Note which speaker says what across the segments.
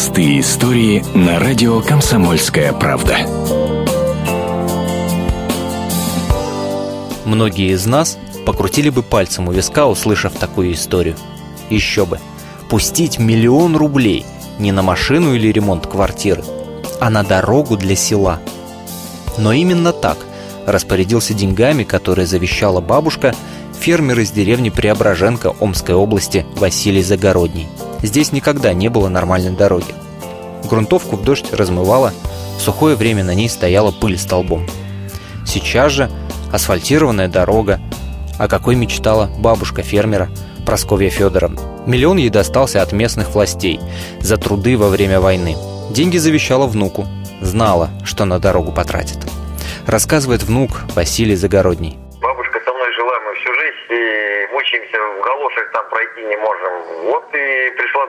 Speaker 1: Простые истории на радио «Комсомольская правда».
Speaker 2: Многие из нас покрутили бы пальцем у виска, услышав такую историю. Еще бы. Пустить миллион рублей не на машину или ремонт квартиры, а на дорогу для села. Но именно так распорядился деньгами, которые завещала бабушка, фермер из деревни Преображенко Омской области Василий Загородний. Здесь никогда не было нормальной дороги. Грунтовку в дождь размывало, в сухое время на ней стояла пыль столбом. Сейчас же асфальтированная дорога, о какой мечтала бабушка фермера Просковья Федоровна. Миллион ей достался от местных властей за труды во время войны. Деньги завещала внуку, знала, что на дорогу потратит. Рассказывает внук Василий Загородний
Speaker 3: мучаемся, в галошах там пройти не можем. Вот и пришла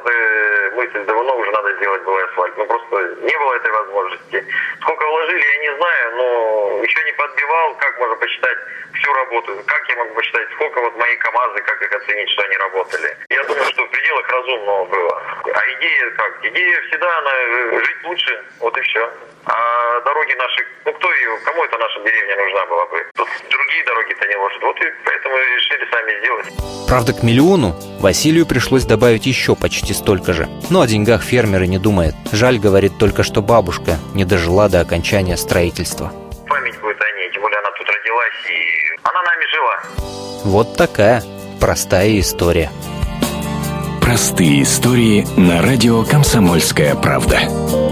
Speaker 3: мысль, давно уже надо сделать был асфальт. Ну просто не было этой возможности. Сколько вложили, я не знаю, но еще не подбивал, как можно посчитать всю работу. Как я могу посчитать, сколько вот мои КАМАЗы, как их оценить, что они работали. Я думаю, что в пределах разумного было. А идея как? Идея всегда, она э, жить лучше, вот и все. А дороги наши, ну кто ее, кому это наша деревня нужна была бы? Тут другие дороги-то не ложат. Вот и поэтому решили сами сделать.
Speaker 2: Правда, к миллиону Василию пришлось добавить еще почти столько же. Но о деньгах фермер и не думает. Жаль, говорит только, что бабушка не дожила до окончания строительства.
Speaker 3: Родилась и она нами жила.
Speaker 2: Вот такая простая история.
Speaker 1: Простые истории на радио «Комсомольская правда».